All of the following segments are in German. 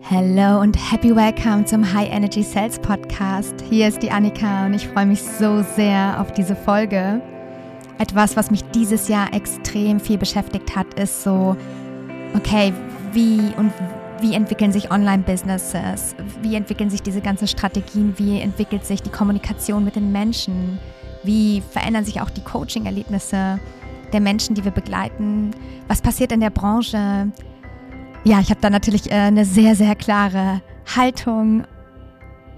Hello und happy welcome zum High Energy Sales Podcast. Hier ist die Annika und ich freue mich so sehr auf diese Folge. Etwas, was mich dieses Jahr extrem viel beschäftigt hat, ist so, okay, wie und wie entwickeln sich Online-Businesses? Wie entwickeln sich diese ganzen Strategien? Wie entwickelt sich die Kommunikation mit den Menschen? Wie verändern sich auch die Coaching-Erlebnisse der Menschen, die wir begleiten? Was passiert in der Branche? Ja, ich habe da natürlich äh, eine sehr, sehr klare Haltung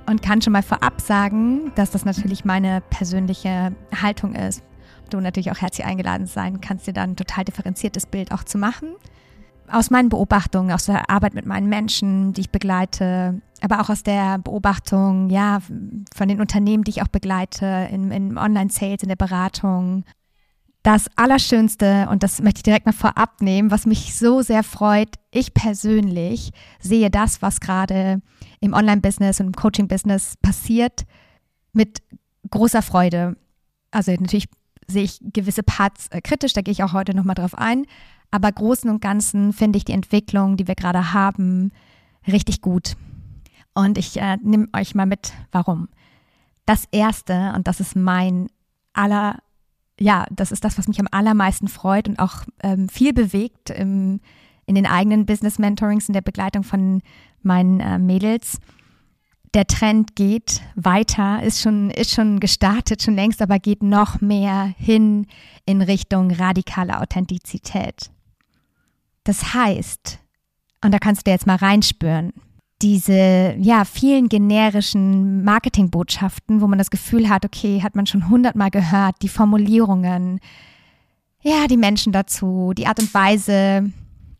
und kann schon mal vorab sagen, dass das natürlich meine persönliche Haltung ist. Du natürlich auch herzlich eingeladen sein kannst, dir dann ein total differenziertes Bild auch zu machen. Aus meinen Beobachtungen, aus der Arbeit mit meinen Menschen, die ich begleite, aber auch aus der Beobachtung, ja, von den Unternehmen, die ich auch begleite, in, in Online-Sales, in der Beratung, das Allerschönste, und das möchte ich direkt mal vorab nehmen, was mich so sehr freut, ich persönlich sehe das, was gerade im Online-Business und im Coaching-Business passiert, mit großer Freude. Also natürlich sehe ich gewisse Parts äh, kritisch, da gehe ich auch heute nochmal drauf ein. Aber großen und ganzen finde ich die Entwicklung, die wir gerade haben, richtig gut. Und ich äh, nehme euch mal mit, warum. Das Erste, und das ist mein aller ja, das ist das, was mich am allermeisten freut und auch ähm, viel bewegt im, in den eigenen Business Mentorings, in der Begleitung von meinen äh, Mädels. Der Trend geht weiter, ist schon, ist schon gestartet, schon längst, aber geht noch mehr hin in Richtung radikale Authentizität. Das heißt, und da kannst du jetzt mal reinspüren, diese ja vielen generischen Marketingbotschaften, wo man das Gefühl hat, okay, hat man schon hundertmal gehört, die Formulierungen, ja, die Menschen dazu, die Art und Weise,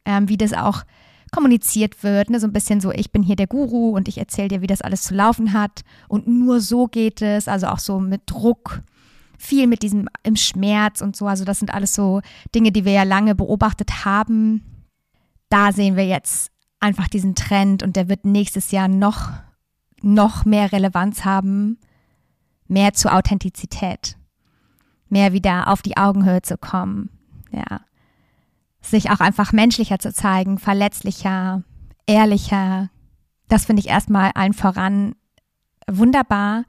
ähm, wie das auch kommuniziert wird, ne? so ein bisschen so, ich bin hier der Guru und ich erzähle dir, wie das alles zu laufen hat und nur so geht es, also auch so mit Druck, viel mit diesem im Schmerz und so, also das sind alles so Dinge, die wir ja lange beobachtet haben. Da sehen wir jetzt einfach diesen Trend und der wird nächstes Jahr noch, noch mehr Relevanz haben, mehr zur Authentizität, mehr wieder auf die Augenhöhe zu kommen, ja. Sich auch einfach menschlicher zu zeigen, verletzlicher, ehrlicher. Das finde ich erstmal allen voran wunderbar.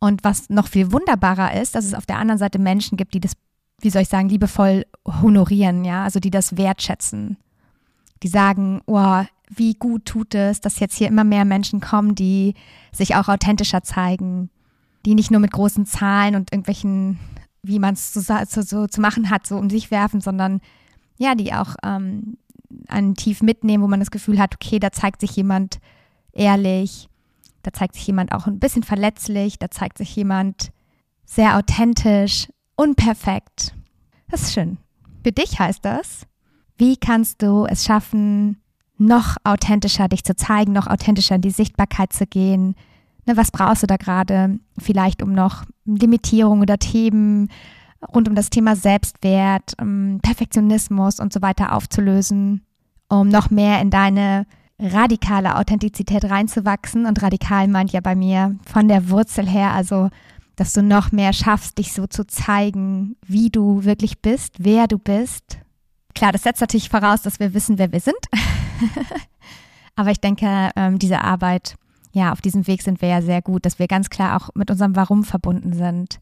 Und was noch viel wunderbarer ist, dass es auf der anderen Seite Menschen gibt, die das, wie soll ich sagen, liebevoll honorieren, ja, also die das wertschätzen. Die sagen, oh, wie gut tut es, dass jetzt hier immer mehr Menschen kommen, die sich auch authentischer zeigen, die nicht nur mit großen Zahlen und irgendwelchen, wie man es so, so, so, zu machen hat, so um sich werfen, sondern ja, die auch ähm, einen tief mitnehmen, wo man das Gefühl hat, okay, da zeigt sich jemand ehrlich, da zeigt sich jemand auch ein bisschen verletzlich, da zeigt sich jemand sehr authentisch, unperfekt. Das ist schön. Für dich heißt das, wie kannst du es schaffen, noch authentischer dich zu zeigen, noch authentischer in die Sichtbarkeit zu gehen. Ne, was brauchst du da gerade vielleicht, um noch Limitierung oder Themen rund um das Thema Selbstwert, um Perfektionismus und so weiter aufzulösen, um noch mehr in deine radikale Authentizität reinzuwachsen. Und radikal meint ja bei mir von der Wurzel her, also dass du noch mehr schaffst, dich so zu zeigen, wie du wirklich bist, wer du bist. Klar, das setzt natürlich voraus, dass wir wissen, wer wir sind. Aber ich denke, ähm, diese Arbeit, ja, auf diesem Weg sind wir ja sehr gut, dass wir ganz klar auch mit unserem Warum verbunden sind.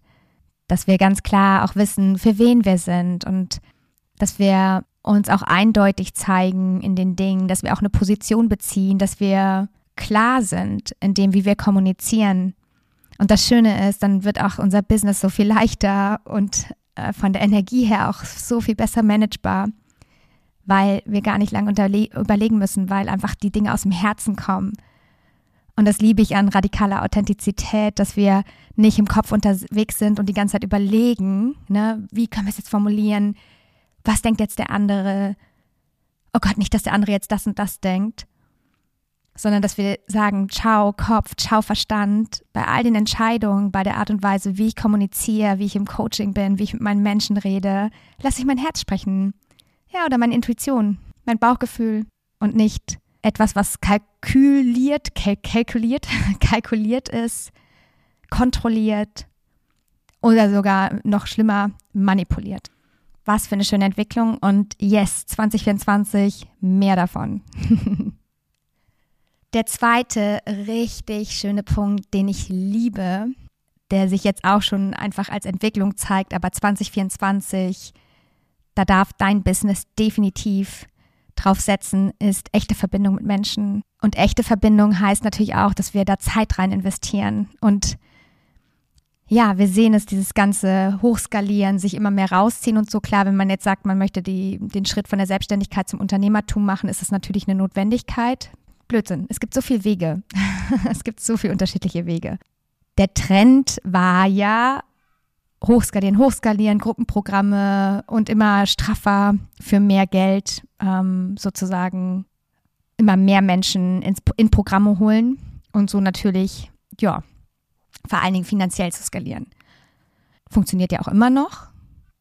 Dass wir ganz klar auch wissen, für wen wir sind und dass wir uns auch eindeutig zeigen in den Dingen, dass wir auch eine Position beziehen, dass wir klar sind in dem, wie wir kommunizieren. Und das Schöne ist, dann wird auch unser Business so viel leichter und äh, von der Energie her auch so viel besser managebar weil wir gar nicht lange überlegen müssen, weil einfach die Dinge aus dem Herzen kommen. Und das liebe ich an radikaler Authentizität, dass wir nicht im Kopf unterwegs sind und die ganze Zeit überlegen, ne, wie können wir es jetzt formulieren, was denkt jetzt der andere, oh Gott, nicht, dass der andere jetzt das und das denkt, sondern dass wir sagen, ciao Kopf, ciao Verstand, bei all den Entscheidungen, bei der Art und Weise, wie ich kommuniziere, wie ich im Coaching bin, wie ich mit meinen Menschen rede, lasse ich mein Herz sprechen. Ja, oder meine Intuition, mein Bauchgefühl und nicht etwas, was kalkuliert, kalkuliert, kalkuliert ist, kontrolliert oder sogar noch schlimmer manipuliert. Was für eine schöne Entwicklung und yes, 2024 mehr davon. Der zweite richtig schöne Punkt, den ich liebe, der sich jetzt auch schon einfach als Entwicklung zeigt, aber 2024, da darf dein Business definitiv drauf setzen, ist echte Verbindung mit Menschen. Und echte Verbindung heißt natürlich auch, dass wir da Zeit rein investieren. Und ja, wir sehen es, dieses ganze Hochskalieren, sich immer mehr rausziehen und so. Klar, wenn man jetzt sagt, man möchte die, den Schritt von der Selbstständigkeit zum Unternehmertum machen, ist das natürlich eine Notwendigkeit. Blödsinn. Es gibt so viele Wege. es gibt so viele unterschiedliche Wege. Der Trend war ja hochskalieren, hochskalieren, Gruppenprogramme und immer straffer für mehr Geld ähm, sozusagen immer mehr Menschen ins, in Programme holen und so natürlich, ja, vor allen Dingen finanziell zu skalieren. Funktioniert ja auch immer noch.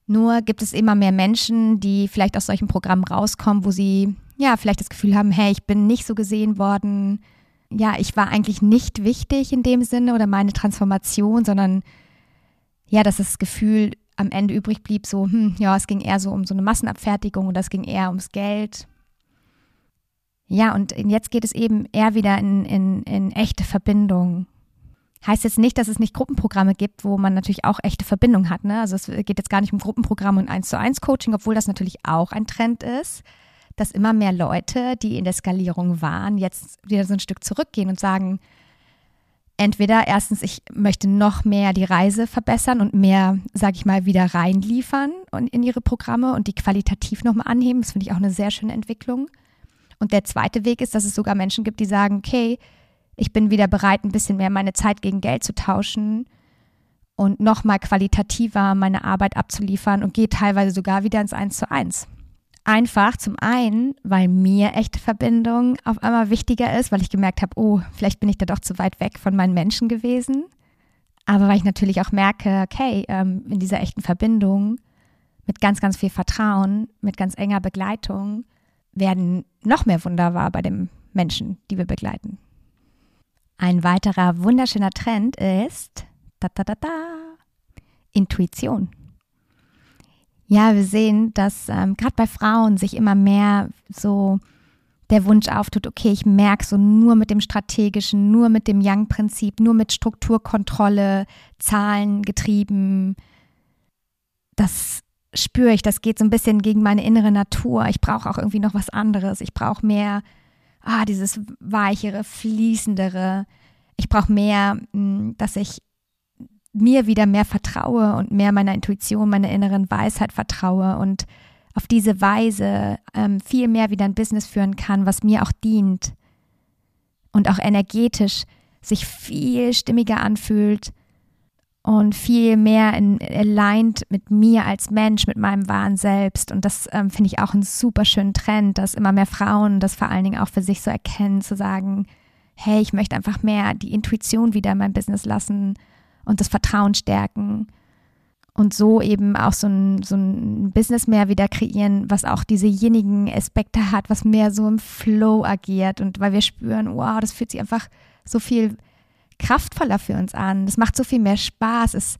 Nur gibt es immer mehr Menschen, die vielleicht aus solchen Programmen rauskommen, wo sie ja vielleicht das Gefühl haben, hey, ich bin nicht so gesehen worden. Ja, ich war eigentlich nicht wichtig in dem Sinne oder meine Transformation, sondern ja, dass das Gefühl am Ende übrig blieb, so, hm, ja, es ging eher so um so eine Massenabfertigung und das ging eher ums Geld. Ja, und jetzt geht es eben eher wieder in, in, in echte Verbindung. Heißt jetzt nicht, dass es nicht Gruppenprogramme gibt, wo man natürlich auch echte Verbindung hat. Ne? Also es geht jetzt gar nicht um Gruppenprogramme und eins zu eins Coaching, obwohl das natürlich auch ein Trend ist, dass immer mehr Leute, die in der Skalierung waren, jetzt wieder so ein Stück zurückgehen und sagen, entweder erstens, ich möchte noch mehr die Reise verbessern und mehr, sage ich mal, wieder reinliefern und in ihre Programme und die qualitativ nochmal anheben. Das finde ich auch eine sehr schöne Entwicklung. Und der zweite Weg ist, dass es sogar Menschen gibt, die sagen, okay, ich bin wieder bereit, ein bisschen mehr meine Zeit gegen Geld zu tauschen und nochmal qualitativer meine Arbeit abzuliefern und gehe teilweise sogar wieder ins Eins zu eins. Einfach zum einen, weil mir echte Verbindung auf einmal wichtiger ist, weil ich gemerkt habe, oh, vielleicht bin ich da doch zu weit weg von meinen Menschen gewesen. Aber weil ich natürlich auch merke, okay, ähm, in dieser echten Verbindung mit ganz, ganz viel Vertrauen, mit ganz enger Begleitung werden noch mehr Wunder wahr bei den Menschen, die wir begleiten. Ein weiterer wunderschöner Trend ist da, da, da, da, Intuition. Ja, wir sehen, dass ähm, gerade bei Frauen sich immer mehr so der Wunsch auftut, okay, ich merke so nur mit dem strategischen, nur mit dem Young-Prinzip, nur mit Strukturkontrolle, Zahlen getrieben. Das spüre ich, das geht so ein bisschen gegen meine innere Natur. Ich brauche auch irgendwie noch was anderes. Ich brauche mehr, ah, dieses weichere, fließendere. Ich brauche mehr, hm, dass ich mir wieder mehr vertraue und mehr meiner Intuition, meiner inneren Weisheit vertraue und auf diese Weise ähm, viel mehr wieder ein Business führen kann, was mir auch dient und auch energetisch sich viel stimmiger anfühlt und viel mehr in, aligned mit mir als Mensch, mit meinem wahren Selbst. Und das ähm, finde ich auch einen super schönen Trend, dass immer mehr Frauen das vor allen Dingen auch für sich so erkennen, zu sagen, hey, ich möchte einfach mehr die Intuition wieder in mein Business lassen und das Vertrauen stärken und so eben auch so ein, so ein Business mehr wieder kreieren, was auch diesejenigen Aspekte hat, was mehr so im Flow agiert und weil wir spüren, wow, das fühlt sich einfach so viel kraftvoller für uns an. Das macht so viel mehr Spaß. Es,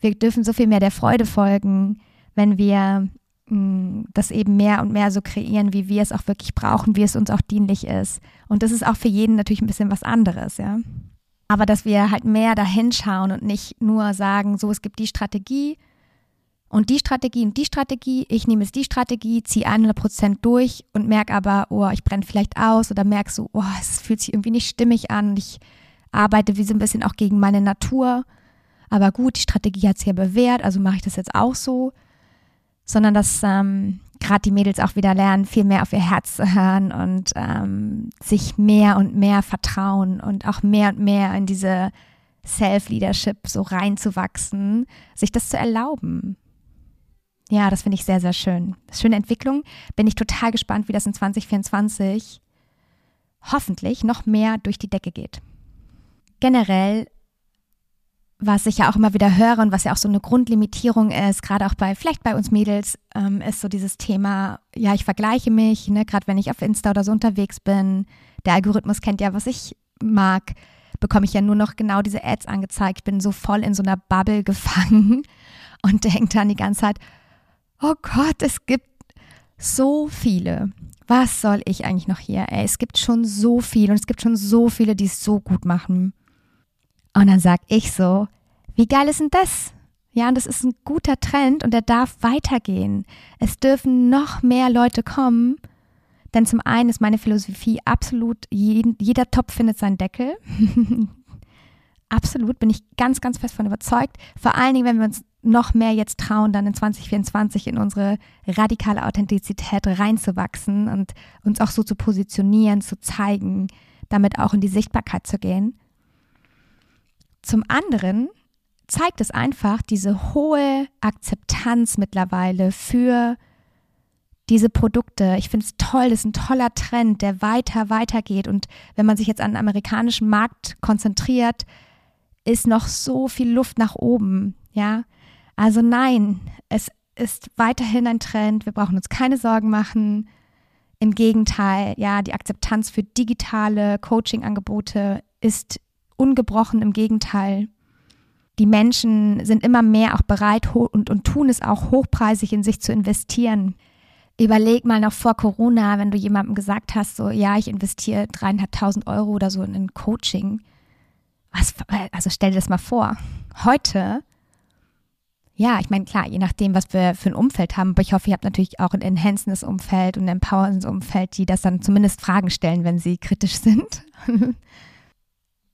wir dürfen so viel mehr der Freude folgen, wenn wir mm, das eben mehr und mehr so kreieren, wie wir es auch wirklich brauchen, wie es uns auch dienlich ist. Und das ist auch für jeden natürlich ein bisschen was anderes, ja aber dass wir halt mehr dahin schauen und nicht nur sagen, so, es gibt die Strategie und die Strategie und die Strategie, ich nehme jetzt die Strategie, ziehe 100 Prozent durch und merke aber, oh, ich brenne vielleicht aus oder merke so, oh, es fühlt sich irgendwie nicht stimmig an, ich arbeite wie so ein bisschen auch gegen meine Natur, aber gut, die Strategie hat sich ja bewährt, also mache ich das jetzt auch so, sondern dass ähm, gerade die Mädels auch wieder lernen, viel mehr auf ihr Herz zu hören und ähm, sich mehr und mehr vertrauen und auch mehr und mehr in diese Self-Leadership so reinzuwachsen, sich das zu erlauben. Ja, das finde ich sehr, sehr schön. Schöne Entwicklung. Bin ich total gespannt, wie das in 2024 hoffentlich noch mehr durch die Decke geht. Generell was ich ja auch immer wieder höre und was ja auch so eine Grundlimitierung ist, gerade auch bei, vielleicht bei uns Mädels, ähm, ist so dieses Thema, ja, ich vergleiche mich, ne, gerade wenn ich auf Insta oder so unterwegs bin. Der Algorithmus kennt ja, was ich mag, bekomme ich ja nur noch genau diese Ads angezeigt. Bin so voll in so einer Bubble gefangen und denke dann die ganze Zeit, oh Gott, es gibt so viele was soll ich eigentlich noch hier? Ey, es gibt schon so viel und es gibt schon so viele, die es so gut machen. Und dann sag ich so, wie geil ist denn das? Ja, und das ist ein guter Trend und der darf weitergehen. Es dürfen noch mehr Leute kommen, denn zum einen ist meine Philosophie absolut, jeden, jeder Topf findet seinen Deckel. absolut, bin ich ganz, ganz fest von überzeugt. Vor allen Dingen, wenn wir uns noch mehr jetzt trauen, dann in 2024 in unsere radikale Authentizität reinzuwachsen und uns auch so zu positionieren, zu zeigen, damit auch in die Sichtbarkeit zu gehen. Zum anderen zeigt es einfach diese hohe Akzeptanz mittlerweile für diese Produkte. Ich finde es toll, das ist ein toller Trend, der weiter, weiter geht. Und wenn man sich jetzt an den amerikanischen Markt konzentriert, ist noch so viel Luft nach oben, ja. Also nein, es ist weiterhin ein Trend. Wir brauchen uns keine Sorgen machen. Im Gegenteil, ja, die Akzeptanz für digitale Coaching-Angebote ist ungebrochen. Im Gegenteil, die Menschen sind immer mehr auch bereit und, und tun es auch hochpreisig in sich zu investieren. Überleg mal noch vor Corona, wenn du jemandem gesagt hast, so, ja, ich investiere dreieinhalbtausend Euro oder so in ein Coaching. Was, also stell dir das mal vor. Heute ja, ich meine, klar, je nachdem, was wir für ein Umfeld haben, aber ich hoffe, ihr habt natürlich auch ein enhancendes Umfeld und ein empowerndes Umfeld, die das dann zumindest Fragen stellen, wenn sie kritisch sind.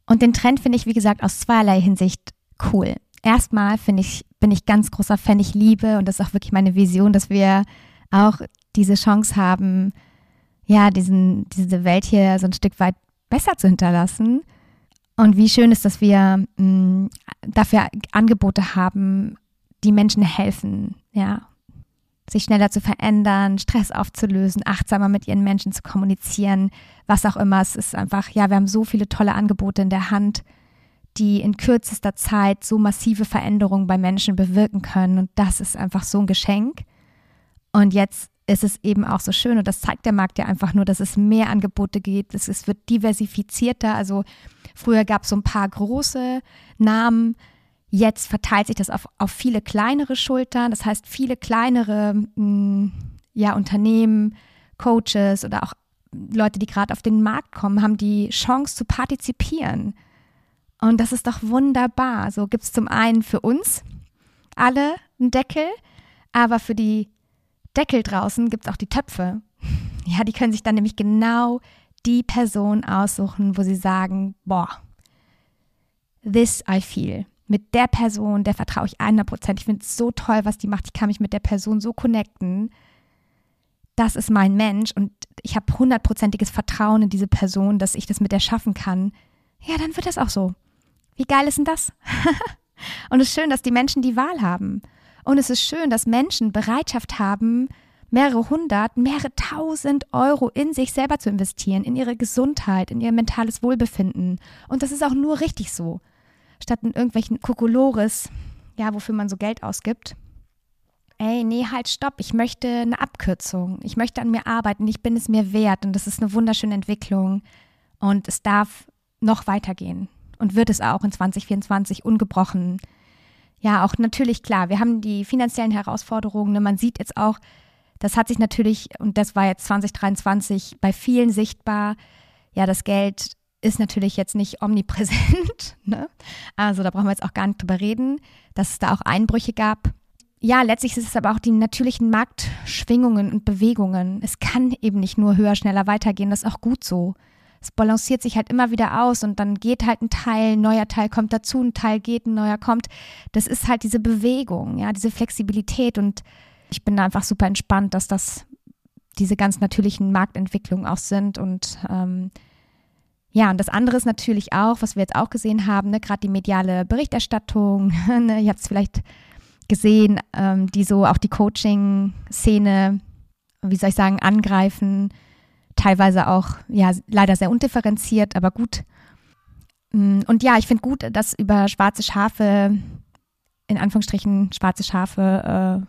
und den Trend finde ich, wie gesagt, aus zweierlei Hinsicht cool. Erstmal finde ich, bin ich ganz großer Fan, ich liebe, und das ist auch wirklich meine Vision, dass wir auch diese Chance haben, ja, diesen, diese Welt hier so ein Stück weit besser zu hinterlassen. Und wie schön ist, dass wir mh, mm, dafür Angebote haben, die Menschen helfen, ja, sich schneller zu verändern, Stress aufzulösen, achtsamer mit ihren Menschen zu kommunizieren, was auch immer. Es ist einfach, ja, wir haben so viele tolle Angebote in der Hand, die in kürzester Zeit so massive Veränderungen bei Menschen bewirken können. Und das ist einfach so ein Geschenk. Und jetzt ist es eben auch so schön, und das zeigt der Markt ja einfach nur, dass es mehr Angebote gibt, es, wird diversifizierter. Also früher gab es so ein paar große Namen, Jetzt verteilt sich das auf, auf viele kleinere Schultern. Das heißt, viele kleinere mh, mm, ja, Unternehmen, Coaches oder auch Leute, die gerade auf den Markt kommen, haben die Chance zu partizipieren. Und das ist doch wunderbar. So gibt es zum einen für uns alle einen Deckel, aber für die Deckel draußen gibt es auch die Töpfe. Ja, die können sich dann nämlich genau die Person aussuchen, wo sie sagen, boah, this I feel mit der Person, der vertraue ich 100 Prozent. Ich finde es so toll, was die macht. Ich kann mich mit der Person so connecten. Das ist mein Mensch und ich habe hundertprozentiges Vertrauen in diese Person, dass ich das mit der schaffen kann. Ja, dann wird das auch so. Wie geil ist denn das? und es ist schön, dass die Menschen die Wahl haben. Und es ist schön, dass Menschen Bereitschaft haben, mehrere hundert, mehrere tausend Euro in sich selber zu investieren, in ihre Gesundheit, in ihr mentales Wohlbefinden. Und das ist auch nur richtig so statt in irgendwelchen Kokolores, ja, wofür man so Geld ausgibt. Ey, nee, halt, stopp. Ich möchte eine Abkürzung. Ich möchte an mir arbeiten. Ich bin es mir wert. Und das ist eine wunderschöne Entwicklung. Und es darf noch weitergehen. Und wird es auch in 2024 ungebrochen. Ja, auch natürlich klar. Wir haben die finanziellen Herausforderungen. Ne? Man sieht jetzt auch, das hat sich natürlich, und das war jetzt 2023 bei vielen sichtbar, ja, das Geld ist natürlich jetzt nicht omnipräsent. Ne? Also da brauchen wir jetzt auch gar nicht drüber reden, dass es da auch Einbrüche gab. Ja, letztlich ist es aber auch die natürlichen Marktschwingungen und Bewegungen. Es kann eben nicht nur höher, schneller weitergehen. Das ist auch gut so. Es balanciert sich halt immer wieder aus und dann geht halt ein Teil, ein neuer Teil kommt dazu, ein Teil geht, ein neuer kommt. Das ist halt diese Bewegung, ja, diese Flexibilität und ich bin da einfach super entspannt, dass das diese ganz natürlichen Marktentwicklungen auch sind und ähm, ja, und das andere ist natürlich auch, was wir jetzt auch gesehen haben, ne, gerade die mediale Berichterstattung. Ne, ihr habt es vielleicht gesehen, ähm, die so auch die Coaching-Szene, wie soll ich sagen, angreifen. Teilweise auch, ja, leider sehr undifferenziert, aber gut. Mm, und ja, ich finde gut, dass über schwarze Schafe, in Anführungsstrichen schwarze Schafe, äh,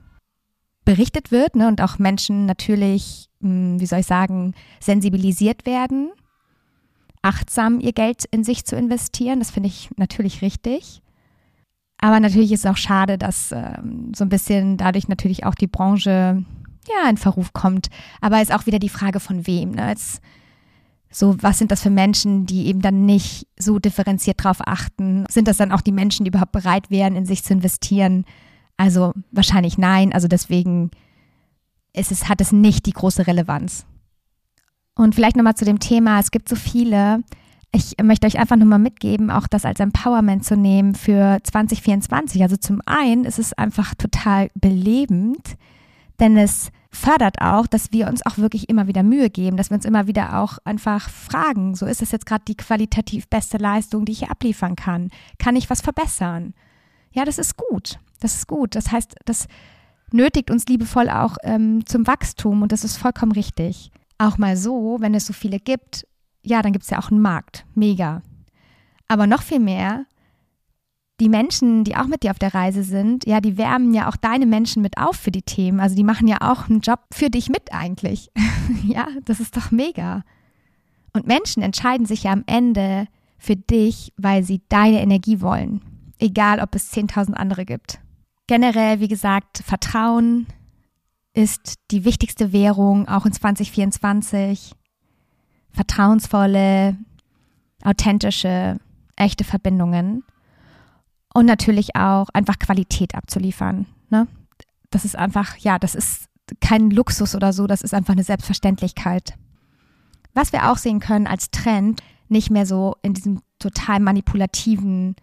berichtet wird ne, und auch Menschen natürlich, mh, mm, wie soll ich sagen, sensibilisiert werden achtsam ihr Geld in sich zu investieren. Das finde ich natürlich richtig. Aber natürlich ist es auch schade, dass ähm, so ein bisschen dadurch natürlich auch die Branche ja, in Verruf kommt. Aber ist auch wieder die Frage von wem. Ne? Jetzt, so, was sind das für Menschen, die eben dann nicht so differenziert drauf achten? Sind das dann auch die Menschen, die überhaupt bereit wären, in sich zu investieren? Also wahrscheinlich nein. Also deswegen ist es, hat es nicht die große Relevanz. Und vielleicht nochmal zu dem Thema, es gibt so viele, ich möchte euch einfach nochmal mitgeben, auch das als Empowerment zu nehmen für 2024. Also zum einen ist es einfach total belebend, denn es fördert auch, dass wir uns auch wirklich immer wieder Mühe geben, dass wir uns immer wieder auch einfach fragen, so ist das jetzt gerade die qualitativ beste Leistung, die ich hier abliefern kann? Kann ich was verbessern? Ja, das ist gut. Das ist gut. Das heißt, das nötigt uns liebevoll auch ähm, zum Wachstum und das ist vollkommen richtig. Auch mal so, wenn es so viele gibt, ja, dann gibt es ja auch einen Markt. Mega. Aber noch viel mehr, die Menschen, die auch mit dir auf der Reise sind, ja, die wärmen ja auch deine Menschen mit auf für die Themen. Also die machen ja auch einen Job für dich mit eigentlich. ja, das ist doch mega. Und Menschen entscheiden sich ja am Ende für dich, weil sie deine Energie wollen. Egal, ob es 10.000 andere gibt. Generell, wie gesagt, Vertrauen ist die wichtigste Währung, auch in 2024. Vertrauensvolle, authentische, echte Verbindungen und natürlich auch einfach Qualität abzuliefern. Ne? Das ist einfach, ja, das ist kein Luxus oder so, das ist einfach eine Selbstverständlichkeit. Was wir auch sehen können als Trend, nicht mehr so in diesem total manipulativen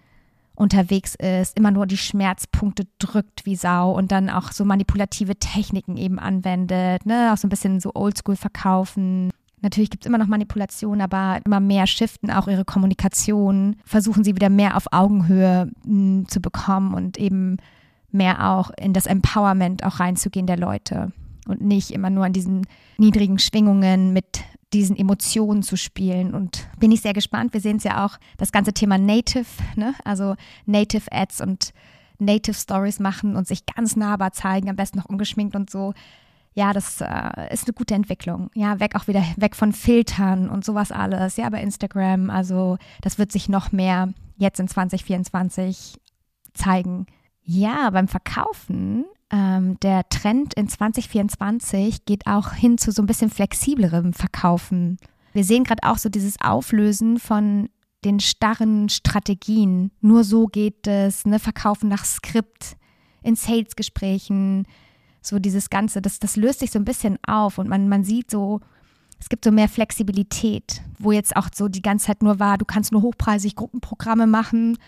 unterwegs ist, immer nur die Schmerzpunkte drückt wie Sau und dann auch so manipulative Techniken eben anwendet, ne, auch so ein bisschen so oldschool verkaufen. Natürlich gibt es immer noch Manipulation, aber immer mehr shiften auch ihre Kommunikation, versuchen sie wieder mehr auf Augenhöhe mh, hm, zu bekommen und eben mehr auch in das Empowerment auch reinzugehen der Leute und nicht immer nur an diesen niedrigen Schwingungen mit diesen Emotionen zu spielen. Und bin ich sehr gespannt. Wir sehen es ja auch, das ganze Thema Native, ne? also Native Ads und Native Stories machen und sich ganz nahbar zeigen, am besten noch ungeschminkt und so ja, das äh, ist eine gute Entwicklung. Ja, weg auch wieder weg von Filtern und sowas alles. Ja, bei Instagram. Also das wird sich noch mehr jetzt in 2024 zeigen. Ja, beim Verkaufen, ähm, der Trend in 2024 geht auch hin zu so ein bisschen flexiblerem Verkaufen. Wir sehen gerade auch so dieses Auflösen von den starren Strategien. Nur so geht es, ne? Verkaufen nach Skript, in Sales-Gesprächen, so dieses Ganze, das, das löst sich so ein bisschen auf und man, man sieht so, es gibt so mehr Flexibilität, wo jetzt auch so die ganze Zeit nur war, du kannst nur hochpreisig Gruppenprogramme machen,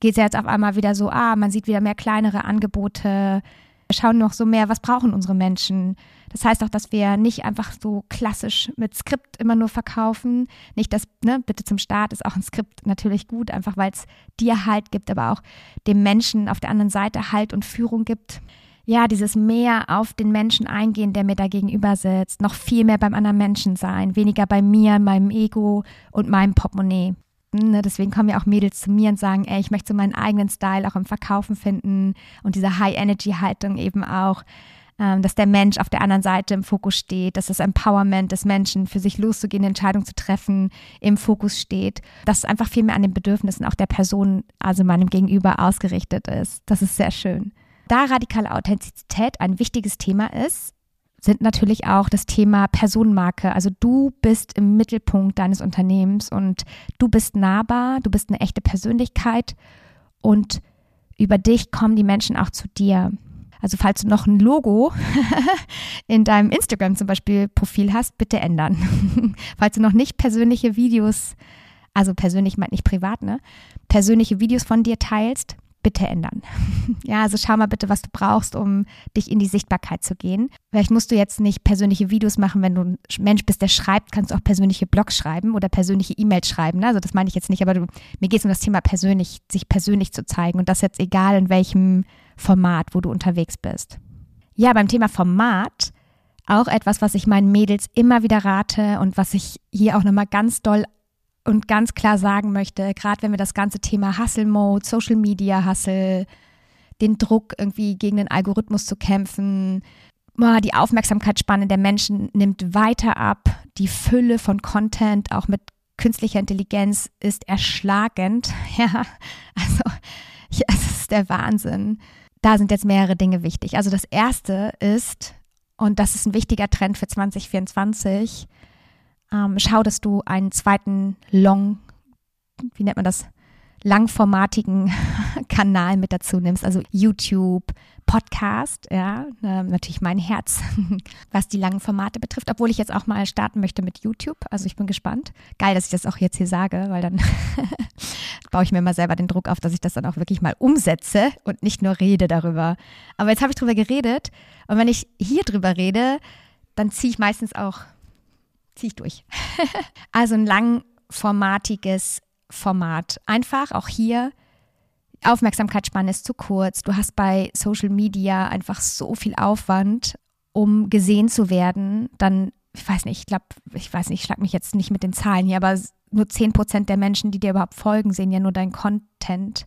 geht es ja jetzt auf einmal wieder so, ah, man sieht wieder mehr kleinere Angebote, schauen noch so mehr, was brauchen unsere Menschen. Das heißt auch, dass wir nicht einfach so klassisch mit Skript immer nur verkaufen. Nicht das, ne, bitte zum Start ist auch ein Skript natürlich gut, einfach weil es dir Halt gibt, aber auch dem Menschen auf der anderen Seite Halt und Führung gibt ja, dieses mehr auf den Menschen eingehen, der mir da gegenüber sitzt, noch viel mehr beim anderen Menschen sein, weniger bei mir, meinem Ego und meinem Portemonnaie. Ne, deswegen kommen ja auch Mädels zu mir und sagen, ey, ich möchte so meinen eigenen Style auch im Verkaufen finden und diese High-Energy-Haltung eben auch, ähm, dass der Mensch auf der anderen Seite im Fokus steht, dass das Empowerment des Menschen, für sich loszugehen, eine Entscheidung zu treffen, im Fokus steht, dass es einfach viel mehr an den Bedürfnissen auch der Person, also meinem Gegenüber, ausgerichtet ist. Das ist sehr schön. Da radikale Authentizität ein wichtiges Thema ist, sind natürlich auch das Thema Personenmarke. Also du bist im Mittelpunkt deines Unternehmens und du bist nahbar, du bist eine echte Persönlichkeit und über dich kommen die Menschen auch zu dir. Also falls du noch ein Logo in deinem Instagram zum Beispiel Profil hast, bitte ändern. falls du noch nicht persönliche Videos, also persönlich meint nicht privat, ne? Persönliche Videos von dir teilst, bitte ändern. Ja, also schau mal bitte, was du brauchst, um dich in die Sichtbarkeit zu gehen. Vielleicht musst du jetzt nicht persönliche Videos machen, wenn du ein Mensch bist, der schreibt, kannst du auch persönliche Blogs schreiben oder persönliche E-Mails schreiben. Ne? Also das meine ich jetzt nicht, aber du, mir geht es um das Thema persönlich, sich persönlich zu zeigen und das jetzt egal in welchem Format, wo du unterwegs bist. Ja, beim Thema Format auch etwas, was ich meinen Mädels immer wieder rate und was ich hier auch nochmal ganz doll und ganz klar sagen möchte, gerade wenn wir das ganze Thema Hustle Mode, Social Media Hustle, den Druck irgendwie gegen den Algorithmus zu kämpfen, die Aufmerksamkeitsspanne der Menschen nimmt weiter ab, die Fülle von Content auch mit künstlicher Intelligenz ist erschlagend. Ja, also ja, es ist der Wahnsinn. Da sind jetzt mehrere Dinge wichtig. Also das erste ist, und das ist ein wichtiger Trend für 2024. Ähm, schau, dass du einen zweiten Long, wie nennt man das? langformatigen Kanal mit dazu nimmst, also YouTube, Podcast, ja, äh, natürlich mein Herz, was die langen Formate betrifft, obwohl ich jetzt auch mal starten möchte mit YouTube. Also ich bin gespannt. Geil, dass ich das auch jetzt hier sage, weil dann baue ich mir mal selber den Druck auf, dass ich das dann auch wirklich mal umsetze und nicht nur rede darüber. Aber jetzt habe ich drüber geredet und wenn ich hier drüber rede, dann ziehe ich meistens auch, ziehe ich durch. also ein langformatiges Format. Einfach auch hier Aufmerksamkeitsspanne ist zu kurz. Du hast bei Social Media einfach so viel Aufwand, um gesehen zu werden. Dann, ich weiß nicht, ich glaube, ich weiß nicht, ich schlag mich jetzt nicht mit den Zahlen hier, aber nur 10 Prozent der Menschen, die dir überhaupt folgen, sehen ja nur deinen Content.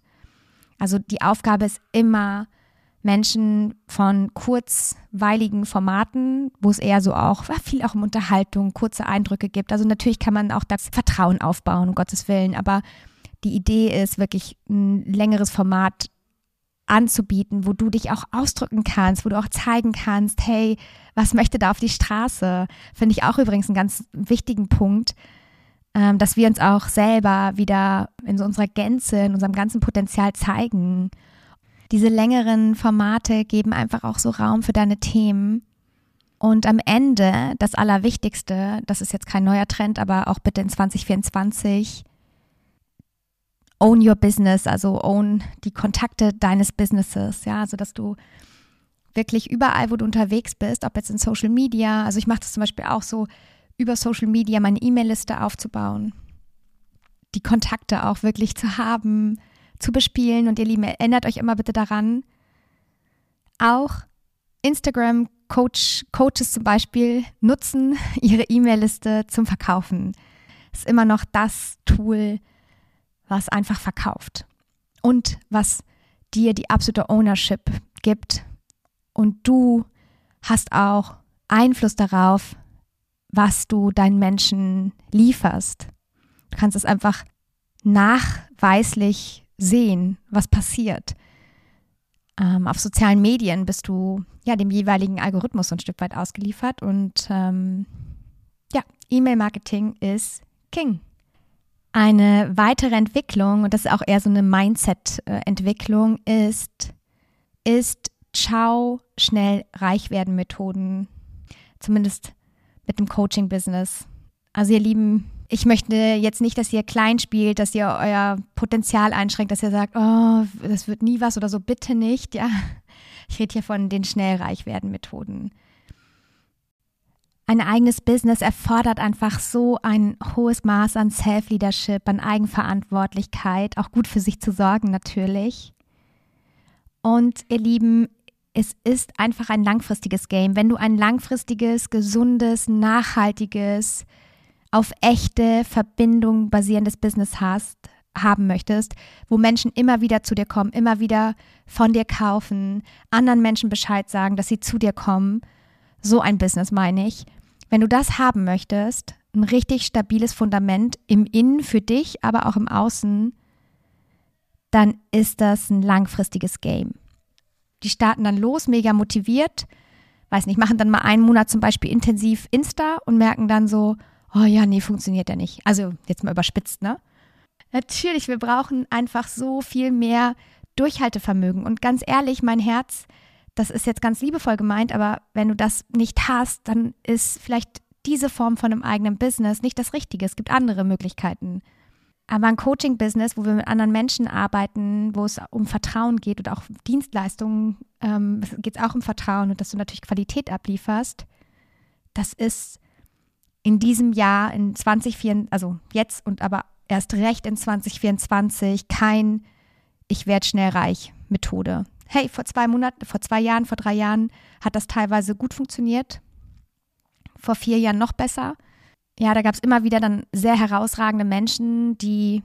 Also die Aufgabe ist immer, Menschen von kurzweiligen Formaten, wo es eher so auch viel auch um Unterhaltung, kurze Eindrücke gibt. Also natürlich kann man auch das Vertrauen aufbauen, um Gottes Willen, aber die Idee ist wirklich ein längeres Format anzubieten, wo du dich auch ausdrücken kannst, wo du auch zeigen kannst, hey, was möchte da auf die Straße? Finde ich auch übrigens einen ganz wichtigen Punkt, ähm, dass wir uns auch selber wieder in so unserer Gänze, in unserem ganzen Potenzial zeigen. Diese längeren Formate geben einfach auch so Raum für deine Themen. Und am Ende, das Allerwichtigste, das ist jetzt kein neuer Trend, aber auch bitte in 2024, own your business, also own die Kontakte deines Businesses, ja, also dass du wirklich überall, wo du unterwegs bist, ob jetzt in Social Media, also ich mache das zum Beispiel auch so, über Social Media meine E-Mail-Liste aufzubauen, die Kontakte auch wirklich zu haben, zu bespielen und ihr Lieben, erinnert euch immer bitte daran, auch Instagram Coach, Coaches zum Beispiel nutzen ihre E-Mail-Liste zum Verkaufen. Ist immer noch das Tool, was einfach verkauft und was dir die absolute Ownership gibt. Und du hast auch Einfluss darauf, was du deinen Menschen lieferst. Du kannst es einfach nachweislich sehen, was passiert. Ähm, auf sozialen Medien bist du ja dem jeweiligen Algorithmus ein Stück weit ausgeliefert und ähm, ja, E-Mail-Marketing ist King. Eine weitere Entwicklung, und das ist auch eher so eine Mindset-Entwicklung, ist, ist Ciao, schnell reich werden Methoden. Zumindest mit dem Coaching-Business. Also ihr Lieben, ich möchte jetzt nicht, dass ihr klein spielt, dass ihr euer Potenzial einschränkt, dass ihr sagt, oh, das wird nie was oder so, bitte nicht. Ja, ich rede hier von den schnell reich werden Methoden ein eigenes Business erfordert einfach so ein hohes Maß an Self-Leadership, an Eigenverantwortlichkeit, auch gut für sich zu sorgen natürlich. Und ihr Lieben, es ist einfach ein langfristiges Game. Wenn du ein langfristiges, gesundes, nachhaltiges, auf echte Verbindung basierendes Business hast, haben möchtest, wo Menschen immer wieder zu dir kommen, immer wieder von dir kaufen, anderen Menschen Bescheid sagen, dass sie zu dir kommen, so ein Business meine ich, wenn du das haben möchtest, ein richtig stabiles Fundament im Innen für dich, aber auch im Außen, dann ist das ein langfristiges Game. Die starten dann los, mega motiviert, weiß nicht, machen dann mal einen Monat zum Beispiel intensiv Insta und merken dann so, oh ja, nee, funktioniert ja nicht. Also jetzt mal überspitzt, ne? Natürlich, wir brauchen einfach so viel mehr Durchhaltevermögen. Und ganz ehrlich, mein Herz das ist jetzt ganz liebevoll gemeint, aber wenn du das nicht hast, dann ist vielleicht diese Form von einem eigenen Business nicht das Richtige. Es gibt andere Möglichkeiten. Aber ein Coaching-Business, wo wir mit anderen Menschen arbeiten, wo es um Vertrauen geht und auch Dienstleistungen, ähm, geht es auch um Vertrauen und dass du natürlich Qualität ablieferst, das ist in diesem Jahr, in 2024, also jetzt und aber erst recht in 2024 kein Ich werde schnell reich Methode hey, vor zwei Monaten, vor zwei Jahren, vor drei Jahren hat das teilweise gut funktioniert. Vor vier Jahren noch besser. Ja, da gab es immer wieder dann sehr herausragende Menschen, die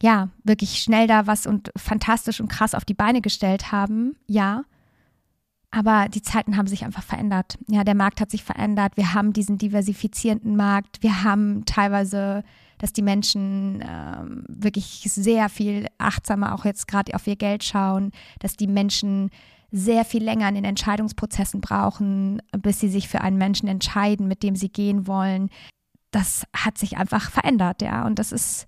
ja wirklich schnell da was und fantastisch und krass auf die Beine gestellt haben. Ja. Aber die Zeiten haben sich einfach verändert. Ja, der Markt hat sich verändert. Wir haben diesen diversifizierenden Markt. Wir haben teilweise dass die Menschen ähm, wirklich sehr viel achtsamer auch jetzt gerade auf ihr Geld schauen, dass die Menschen sehr viel länger in den Entscheidungsprozessen brauchen, bis sie sich für einen Menschen entscheiden, mit dem sie gehen wollen. Das hat sich einfach verändert, ja. Und das ist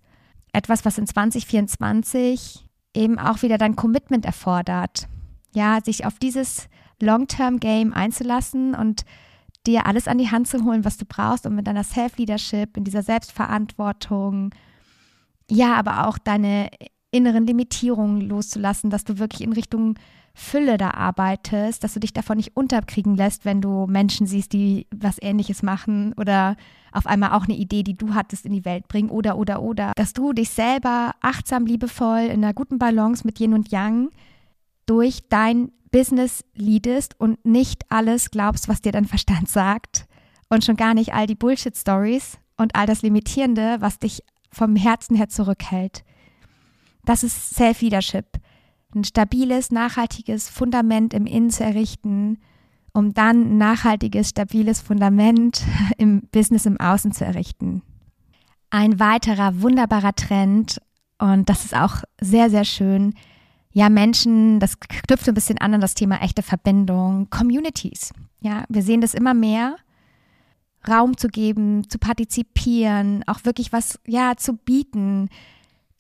etwas, was in 2024 eben auch wieder dein Commitment erfordert. Ja, sich auf dieses Long-Term-Game einzulassen und dir alles an die Hand zu holen, was du brauchst, um mit deiner Self-Leadership, in dieser Selbstverantwortung, ja, aber auch deine inneren Limitierungen loszulassen, dass du wirklich in Richtung Fülle da arbeitest, dass du dich davon nicht unterkriegen lässt, wenn du Menschen siehst, die was ähnliches machen oder auf einmal auch eine Idee, die du hattest, in die Welt bringen oder, oder, oder. Dass du dich selber achtsam, liebevoll, in einer guten Balance mit Yin und Yang durch dein Business leadest und nicht alles glaubst, was dir dein Verstand sagt und schon gar nicht all die Bullshit-Stories und all das Limitierende, was dich vom Herzen her zurückhält. Das ist Self-Leadership. Ein stabiles, nachhaltiges Fundament im Innen zu errichten, um dann ein nachhaltiges, stabiles Fundament im Business im Außen zu errichten. Ein weiterer wunderbarer Trend, und das ist auch sehr, sehr schön, ja, Menschen, das knüpft ein bisschen an an das Thema echte Verbindung, Communities. Ja, wir sehen das immer mehr, Raum zu geben, zu partizipieren, auch wirklich was, ja, zu bieten,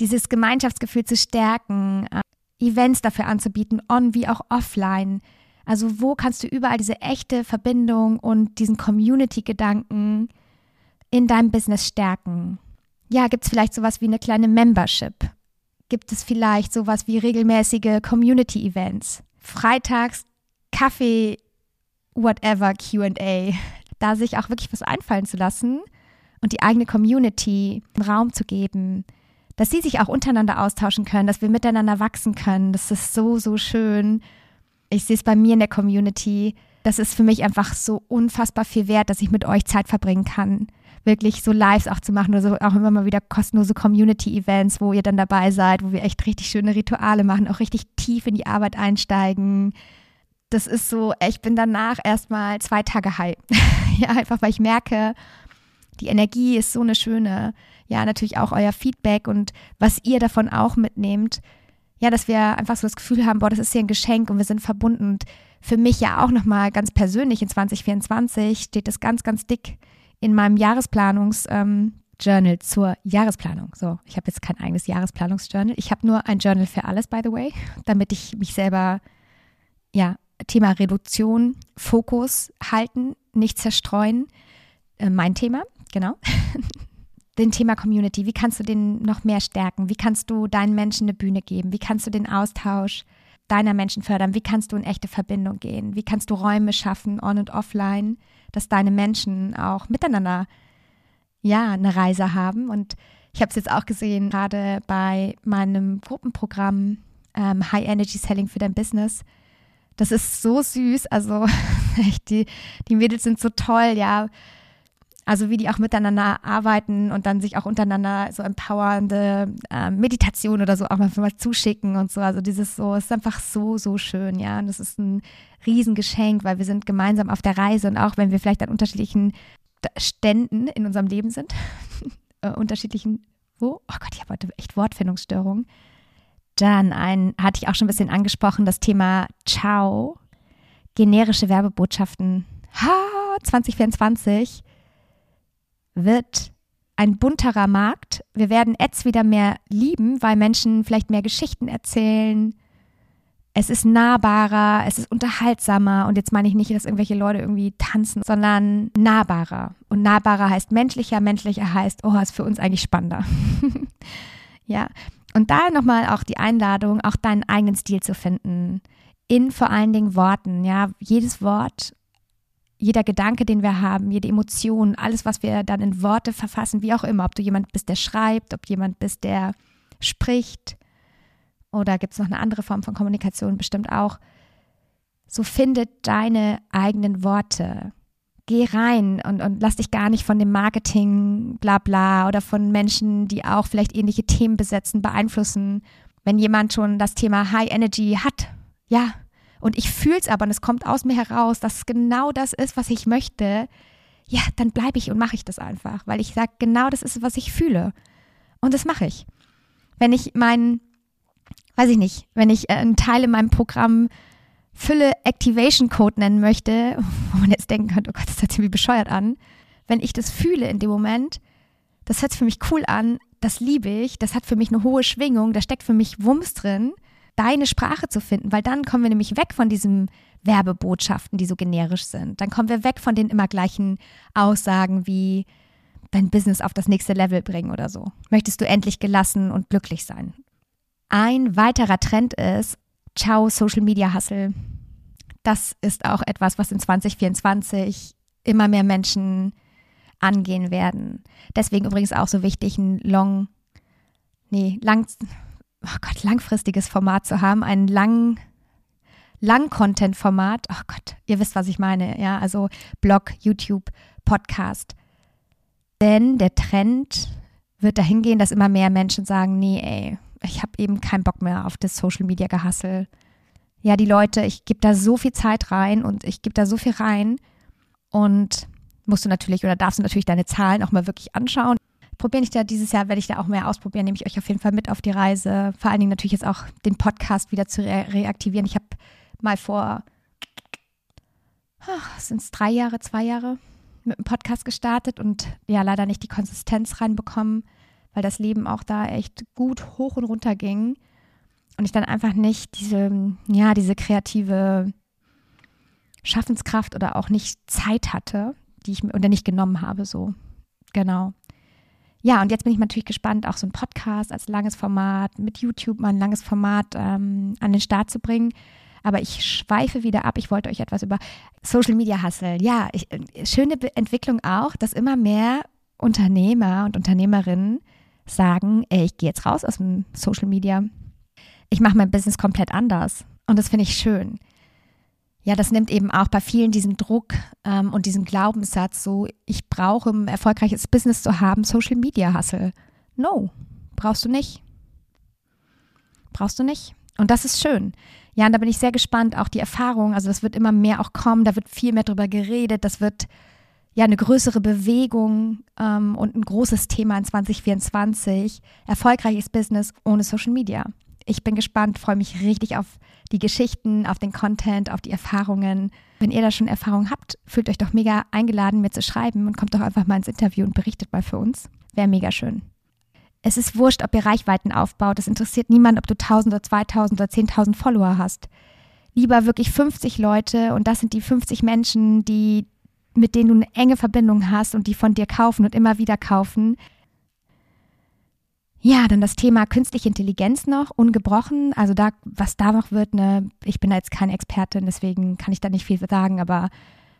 dieses Gemeinschaftsgefühl zu stärken, äh, Events dafür anzubieten, on wie auch offline. Also wo kannst du überall diese echte Verbindung und diesen Community-Gedanken in deinem Business stärken? Ja, gibt es vielleicht sowas wie eine kleine Membership? Gibt es vielleicht sowas wie regelmäßige Community-Events? Freitags Kaffee, whatever, QA. Da sich auch wirklich was einfallen zu lassen und die eigene Community Raum zu geben, dass sie sich auch untereinander austauschen können, dass wir miteinander wachsen können. Das ist so, so schön. Ich sehe es bei mir in der Community. Das ist für mich einfach so unfassbar viel wert, dass ich mit euch Zeit verbringen kann. Wirklich so Lives auch zu machen oder so auch immer mal wieder kostenlose Community-Events, wo ihr dann dabei seid, wo wir echt richtig schöne Rituale machen, auch richtig tief in die Arbeit einsteigen. Das ist so, ich bin danach erstmal zwei Tage high. ja, einfach weil ich merke, die Energie ist so eine schöne ja natürlich auch euer Feedback und was ihr davon auch mitnehmt. Ja, dass wir einfach so das Gefühl haben, boah, das ist hier ein Geschenk und wir sind verbunden. Und für mich ja auch nochmal ganz persönlich in 2024 steht das ganz, ganz dick in meinem Jahresplanungsjournal ähm, zur Jahresplanung. So, ich habe jetzt kein eigenes Jahresplanungsjournal. Ich habe nur ein Journal für alles, by the way, damit ich mich selber, ja, Thema Reduktion, Fokus halten, nicht zerstreuen. Äh, mein Thema, genau. den Thema Community, wie kannst du den noch mehr stärken? Wie kannst du deinen Menschen eine Bühne geben? Wie kannst du den Austausch deiner Menschen fördern? Wie kannst du in echte Verbindung gehen? Wie kannst du Räume schaffen, on und offline, dass deine Menschen auch miteinander ja eine Reise haben? Und ich habe es jetzt auch gesehen, gerade bei meinem Gruppenprogramm ähm, High Energy Selling für dein Business. Das ist so süß. Also echt, die, die Mädels sind so toll, ja also wie die auch miteinander arbeiten und dann sich auch untereinander so empowernde äh, Meditation oder so auch mal zuschicken und so. Also dieses so, ist einfach so, so schön, ja. Und das ist ein Riesengeschenk, weil wir sind gemeinsam auf der Reise und auch wenn wir vielleicht an unterschiedlichen Ständen in unserem Leben sind, äh, unterschiedlichen, wo? Oh Gott, ich habe heute echt Wortfindungsstörungen. Dann ein, hatte ich auch schon ein bisschen angesprochen, das Thema Ciao, generische Werbebotschaften. Ha, 2024 wird ein bunterer Markt. Wir werden Ads wieder mehr lieben, weil Menschen vielleicht mehr Geschichten erzählen. Es ist nahbarer, es ist unterhaltsamer. Und jetzt meine ich nicht, dass irgendwelche Leute irgendwie tanzen, sondern nahbarer. Und nahbarer heißt menschlicher, menschlicher heißt, oh, ist für uns eigentlich spannender. ja. Und da nochmal auch die Einladung, auch deinen eigenen Stil zu finden. In vor allen Dingen Worten. Ja, jedes Wort jeder Gedanke, den wir haben, jede Emotion, alles, was wir dann in Worte verfassen, wie auch immer, ob du jemand bist, der schreibt, ob jemand bist, der spricht oder gibt es noch eine andere Form von Kommunikation, bestimmt auch. So findet deine eigenen Worte. Geh rein und, und lass dich gar nicht von dem Marketing, bla bla, oder von Menschen, die auch vielleicht ähnliche Themen besetzen, beeinflussen. Wenn jemand schon das Thema High Energy hat, ja, und ich fühle es aber und es kommt aus mir heraus, dass es genau das ist, was ich möchte, ja, dann bleibe ich und mache ich das einfach, weil ich sage, genau das ist, was ich fühle. Und das mache ich. Wenn ich meinen, weiß ich nicht, wenn ich äh, einen Teil in meinem Programm Fülle Activation Code nennen möchte, wo man jetzt denken könnte, oh Gott, das hört sich wie bescheuert an. Wenn ich das fühle in dem Moment, das hört sich für mich cool an, das liebe ich, das hat für mich eine hohe Schwingung, da steckt für mich Wumms drin, deine Sprache zu finden, weil dann kommen wir nämlich weg von diesen Werbebotschaften, die so generisch sind. Dann kommen wir weg von den immer gleichen Aussagen wie dein Business auf das nächste Level bringen oder so. Möchtest du endlich gelassen und glücklich sein? Ein weiterer Trend ist, ciao Social Media Hustle. Das ist auch etwas, was in 2024 immer mehr Menschen angehen werden. Deswegen übrigens auch so wichtig, ein long, nee, lang, oh Gott, langfristiges Format zu haben, ein lang, Lang-Content-Format. Oh Gott, ihr wisst, was ich meine. Ja, also Blog, YouTube, Podcast. Denn der Trend wird dahin gehen, dass immer mehr Menschen sagen, nee, ey, ich habe eben keinen Bock mehr auf das Social Media Gehassel. Ja, die Leute, ich gebe da so viel Zeit rein und ich gebe da so viel rein und musst du natürlich oder darfst du natürlich deine Zahlen auch mal wirklich anschauen. Probiere ich da dieses Jahr, werde ich da auch mehr ausprobieren, nehme ich euch auf jeden Fall mit auf die Reise. Vor allen Dingen natürlich jetzt auch den Podcast wieder zu re reaktivieren. Ich habe mal vor, sind es drei Jahre, zwei Jahre, mit dem Podcast gestartet und ja, leider nicht die Konsistenz reinbekommen, weil das Leben auch da echt gut hoch und runter ging. Und ich dann einfach nicht diese, ja, diese kreative Schaffenskraft oder auch nicht Zeit hatte, die ich mir oder nicht genommen habe, so. Genau. Ja, und jetzt bin ich natürlich gespannt, auch so ein Podcast als langes Format, mit YouTube mal ein langes Format ähm, an den Start zu bringen. Aber ich schweife wieder ab. Ich wollte euch etwas über Social Media Hustle. Ja, ich, schöne Entwicklung auch, dass immer mehr Unternehmer und Unternehmerinnen sagen, ey, ich gehe jetzt raus aus dem Social Media. Ich mache mein Business komplett anders. Und das finde ich schön. Ja, das nimmt eben auch bei vielen diesen Druck ähm, und diesen Glaubenssatz so, ich brauche, um ein erfolgreiches Business zu haben, Social Media Hustle. No, brauchst du nicht. Brauchst du nicht. Und das ist schön. Ja, und da bin ich sehr gespannt, auch die Erfahrung, also das wird immer mehr auch kommen, da wird viel mehr drüber geredet, das wird ja eine größere Bewegung ähm, und ein großes Thema in 2024. Erfolgreiches Business ohne Social Media. Ich bin gespannt, freue mich richtig auf die Geschichten, auf den Content, auf die Erfahrungen. Wenn ihr da schon Erfahrungen habt, fühlt euch doch mega eingeladen, mir zu schreiben und kommt doch einfach mal ins Interview und berichtet mal für uns. Wäre mega schön. Es ist wurscht, ob ihr Reichweiten aufbaut. Es interessiert niemand, ob du 1000 oder 2000 oder 10.000 Follower hast. Lieber wirklich 50 Leute und das sind die 50 Menschen, die, mit denen du eine enge Verbindung hast und die von dir kaufen und immer wieder kaufen. Ja, dann das Thema künstliche Intelligenz noch, ungebrochen. Also da, was da noch wird, ne, ich bin da jetzt keine Expertin, deswegen kann ich da nicht viel sagen, aber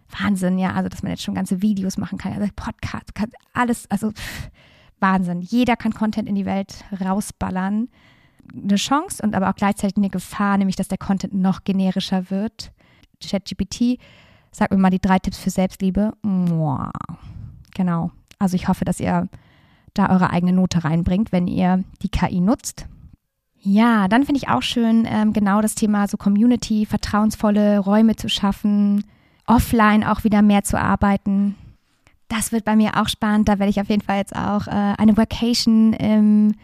Wahnsinn, ja, also dass man jetzt schon ganze Videos machen kann, also Podcast, alles, also pff, Wahnsinn. Jeder kann Content in die Welt rausballern. Eine Chance und aber auch gleichzeitig eine Gefahr, nämlich dass der Content noch generischer wird. ChatGPT, sag mir mal die drei Tipps für Selbstliebe. Genau. Also ich hoffe, dass ihr da eure eigene Note reinbringt, wenn ihr die KI nutzt. Ja, dann finde ich auch schön, ähm, genau das Thema so Community, vertrauensvolle Räume zu schaffen, offline auch wieder mehr zu arbeiten das wird bei mir auch spannend. Da werde ich auf jeden Fall jetzt auch äh, eine Vacation im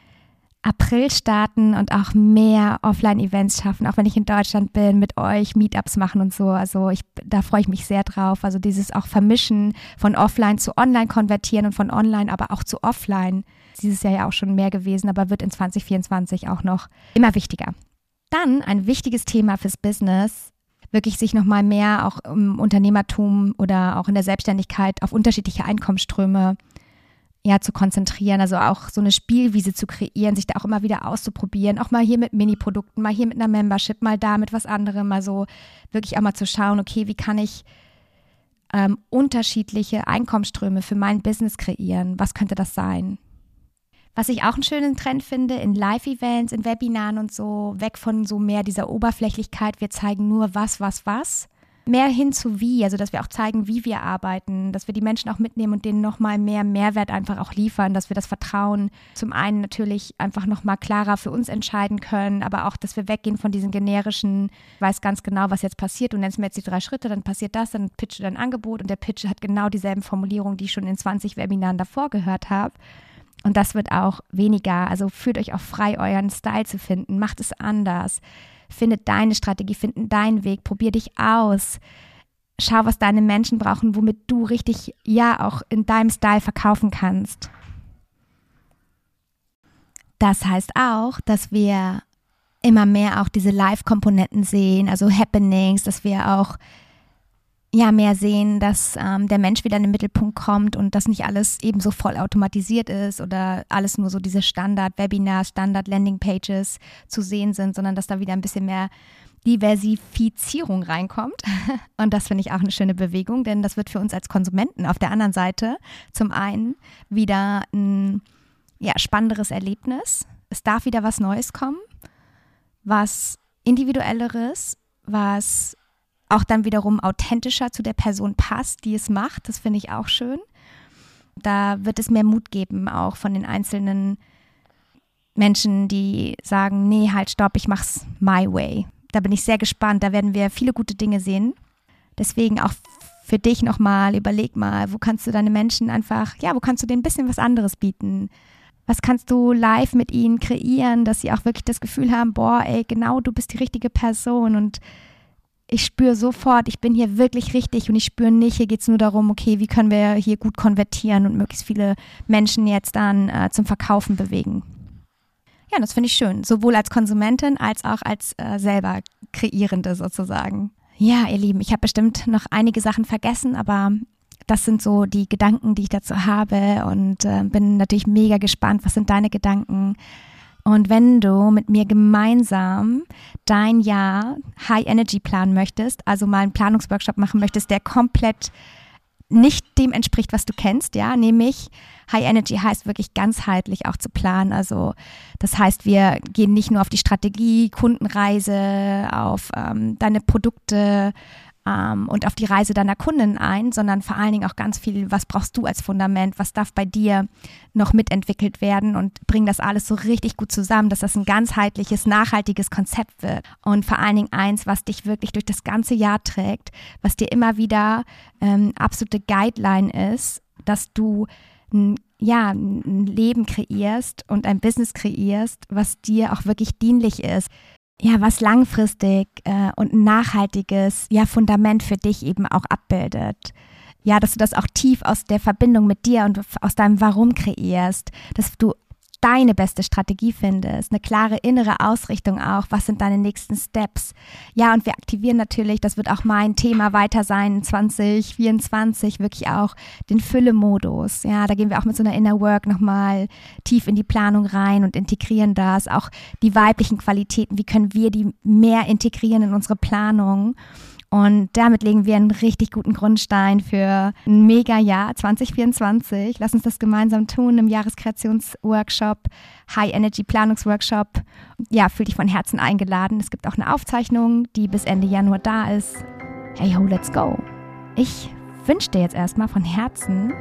April starten und auch mehr Offline-Events schaffen, auch wenn ich in Deutschland bin, mit euch Meetups machen und so. Also ich, da freue ich mich sehr drauf. Also dieses auch Vermischen von Offline zu Online konvertieren und von Online aber auch zu Offline. Dieses Jahr ja auch schon mehr gewesen, aber wird in 2024 auch noch immer wichtiger. Dann ein wichtiges Thema fürs Business wirklich sich nochmal mehr auch im Unternehmertum oder auch in der Selbstständigkeit auf unterschiedliche Einkommensströme ja, zu konzentrieren, also auch so eine Spielwiese zu kreieren, sich da auch immer wieder auszuprobieren, auch mal hier mit Mini-Produkten, mal hier mit einer Membership, mal da mit was anderem, also wirklich auch mal zu schauen, okay, wie kann ich ähm, unterschiedliche Einkommensströme für mein Business kreieren? Was könnte das sein? Was ich auch einen schönen Trend finde, in Live-Events, in Webinaren und so, weg von so mehr dieser Oberflächlichkeit, wir zeigen nur was, was, was, mehr hin zu wie, also dass wir auch zeigen, wie wir arbeiten, dass wir die Menschen auch mitnehmen und denen nochmal mehr Mehrwert einfach auch liefern, dass wir das Vertrauen zum einen natürlich einfach nochmal klarer für uns entscheiden können, aber auch, dass wir weggehen von diesen generischen, weiß ganz genau, was jetzt passiert, du nennst mir jetzt die drei Schritte, dann passiert das, dann pitche dein Angebot und der Pitch hat genau dieselben Formulierungen, die ich schon in 20 Webinaren davor gehört habe Und das wird auch weniger. Also fühlt euch auch frei, euren Style zu finden. Macht es anders. Findet deine Strategie, finden deinen Weg. Probier dich aus. Schau, was deine Menschen brauchen, womit du richtig, ja, auch in deinem Style verkaufen kannst. Das heißt auch, dass wir immer mehr auch diese Live-Komponenten sehen, also Happenings, dass wir auch ja mehr sehen, dass ähm, der Mensch wieder in den Mittelpunkt kommt und dass nicht alles eben so voll automatisiert ist oder alles nur so diese Standard-Webinars, Standard-Landing-Pages zu sehen sind, sondern dass da wieder ein bisschen mehr Diversifizierung reinkommt. Und das finde ich auch eine schöne Bewegung, denn das wird für uns als Konsumenten auf der anderen Seite zum einen wieder ein ja, spannenderes Erlebnis. Es darf wieder was Neues kommen, was individuelleres, was auch dann wiederum authentischer zu der Person passt, die es macht. Das finde ich auch schön. Da wird es mehr Mut geben, auch von den einzelnen Menschen, die sagen, nee, halt, stopp, ich mach's my way. Da bin ich sehr gespannt. Da werden wir viele gute Dinge sehen. Deswegen auch für dich nochmal, überleg mal, wo kannst du deine Menschen einfach, ja, wo kannst du denen ein bisschen was anderes bieten? Was kannst du live mit ihnen kreieren, dass sie auch wirklich das Gefühl haben, boah, ey, genau, du bist die richtige Person und ich spüre sofort, ich bin hier wirklich richtig und ich spüre nicht, hier geht es nur darum, okay, wie können wir hier gut konvertieren und möglichst viele Menschen jetzt dann äh, zum Verkaufen bewegen. Ja, das finde ich schön, sowohl als Konsumentin als auch als äh, selber Kreierende sozusagen. Ja, ihr Lieben, ich habe bestimmt noch einige Sachen vergessen, aber das sind so die Gedanken, die ich dazu habe und äh, bin natürlich mega gespannt. Was sind deine Gedanken? Und wenn du mit mir gemeinsam dein Jahr High Energy planen möchtest, also mal einen Planungsworkshop machen möchtest, der komplett nicht dem entspricht, was du kennst, ja, nämlich High Energy heißt wirklich ganzheitlich auch zu planen. Also das heißt, wir gehen nicht nur auf die Strategie, Kundenreise, auf ähm, deine Produkte, ähm, und auf die Reise deiner Kunden ein, sondern vor allen Dingen auch ganz viel, was brauchst du als Fundament, was darf bei dir noch mitentwickelt werden und bring das alles so richtig gut zusammen, dass das ein ganzheitliches, nachhaltiges Konzept wird. Und vor allen Dingen eins, was dich wirklich durch das ganze Jahr trägt, was dir immer wieder ähm, absolute Guideline ist, dass du ein ja, ein Leben kreierst und ein Business kreierst, was dir auch wirklich dienlich ist ja, was langfristig äh, und ein nachhaltiges ja, Fundament für dich eben auch abbildet. Ja, dass du das auch tief aus der Verbindung mit dir und aus deinem Warum kreierst, dass du deine beste Strategie findest, eine klare innere Ausrichtung auch, was sind deine nächsten Steps. Ja, und wir aktivieren natürlich, das wird auch mein Thema weiter sein, 2024, wirklich auch den Fülle-Modus. Ja, da gehen wir auch mit so einer Inner Work nochmal tief in die Planung rein und integrieren das, auch die weiblichen Qualitäten, wie können wir die mehr integrieren in unsere Planung. Und damit legen wir einen richtig guten Grundstein für ein Mega-Jahr 2024. Lass uns das gemeinsam tun im Jahreskreationsworkshop, High Energy Planungsworkshop. Ja, fühl dich von Herzen eingeladen. Es gibt auch eine Aufzeichnung, die bis Ende Januar da ist. Hey ho, let's go. Ich wünsche dir jetzt erstmal von Herzen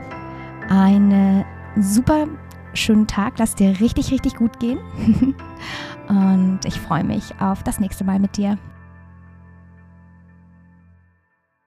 einen super schönen Tag. Lass dir richtig, richtig gut gehen. Und ich freue mich auf das nächste Mal mit dir.